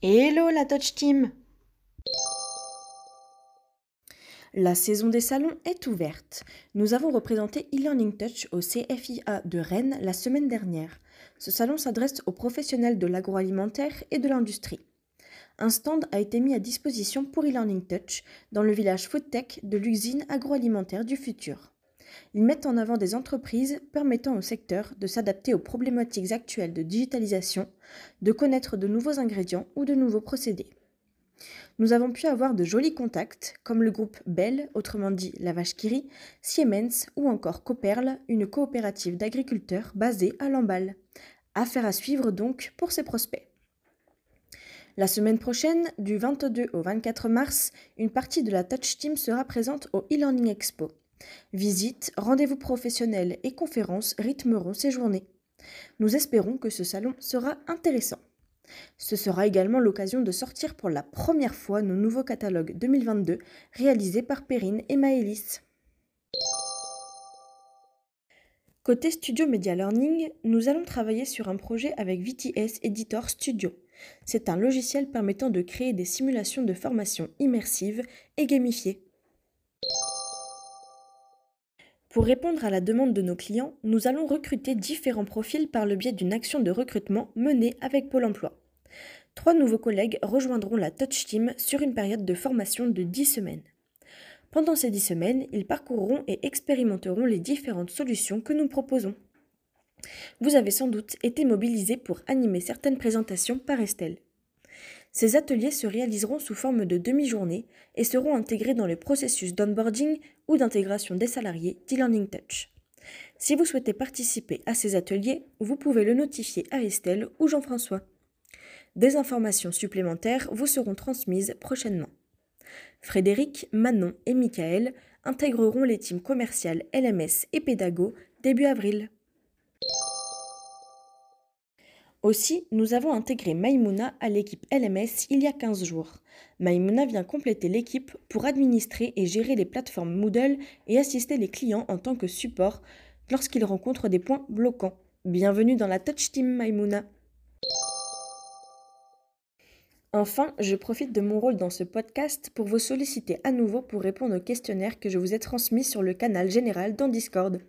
Hello la Touch Team La saison des salons est ouverte. Nous avons représenté e-learning touch au CFIA de Rennes la semaine dernière. Ce salon s'adresse aux professionnels de l'agroalimentaire et de l'industrie. Un stand a été mis à disposition pour e-learning touch dans le village Foodtech de l'usine agroalimentaire du futur. Ils mettent en avant des entreprises permettant au secteur de s'adapter aux problématiques actuelles de digitalisation, de connaître de nouveaux ingrédients ou de nouveaux procédés. Nous avons pu avoir de jolis contacts, comme le groupe Bell, autrement dit la vache Kiri, Siemens ou encore Coperle, une coopérative d'agriculteurs basée à Lamballe. Affaire à suivre donc pour ces prospects. La semaine prochaine, du 22 au 24 mars, une partie de la Touch Team sera présente au e-learning expo. Visites, rendez-vous professionnels et conférences rythmeront ces journées. Nous espérons que ce salon sera intéressant. Ce sera également l'occasion de sortir pour la première fois nos nouveaux catalogues 2022 réalisés par Perrine et Maëlys. Côté Studio Media Learning, nous allons travailler sur un projet avec VTS Editor Studio. C'est un logiciel permettant de créer des simulations de formation immersives et gamifiées. Pour répondre à la demande de nos clients, nous allons recruter différents profils par le biais d'une action de recrutement menée avec Pôle Emploi. Trois nouveaux collègues rejoindront la Touch Team sur une période de formation de 10 semaines. Pendant ces 10 semaines, ils parcourront et expérimenteront les différentes solutions que nous proposons. Vous avez sans doute été mobilisés pour animer certaines présentations par Estelle. Ces ateliers se réaliseront sous forme de demi-journée et seront intégrés dans le processus d'onboarding ou d'intégration des salariés d'e-learning touch. Si vous souhaitez participer à ces ateliers, vous pouvez le notifier à Estelle ou Jean-François. Des informations supplémentaires vous seront transmises prochainement. Frédéric, Manon et Michael intégreront les teams commerciales LMS et Pédago début avril. Aussi, nous avons intégré Maimouna à l'équipe LMS il y a 15 jours. Maimouna vient compléter l'équipe pour administrer et gérer les plateformes Moodle et assister les clients en tant que support lorsqu'ils rencontrent des points bloquants. Bienvenue dans la Touch Team Maimouna. Enfin, je profite de mon rôle dans ce podcast pour vous solliciter à nouveau pour répondre au questionnaire que je vous ai transmis sur le canal général dans Discord.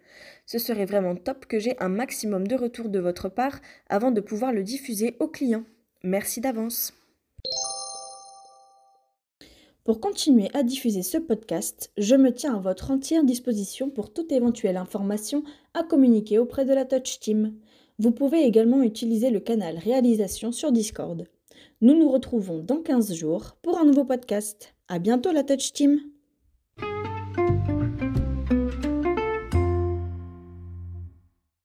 Ce serait vraiment top que j'ai un maximum de retours de votre part avant de pouvoir le diffuser aux clients. Merci d'avance. Pour continuer à diffuser ce podcast, je me tiens à votre entière disposition pour toute éventuelle information à communiquer auprès de la Touch Team. Vous pouvez également utiliser le canal réalisation sur Discord. Nous nous retrouvons dans 15 jours pour un nouveau podcast. À bientôt la Touch Team!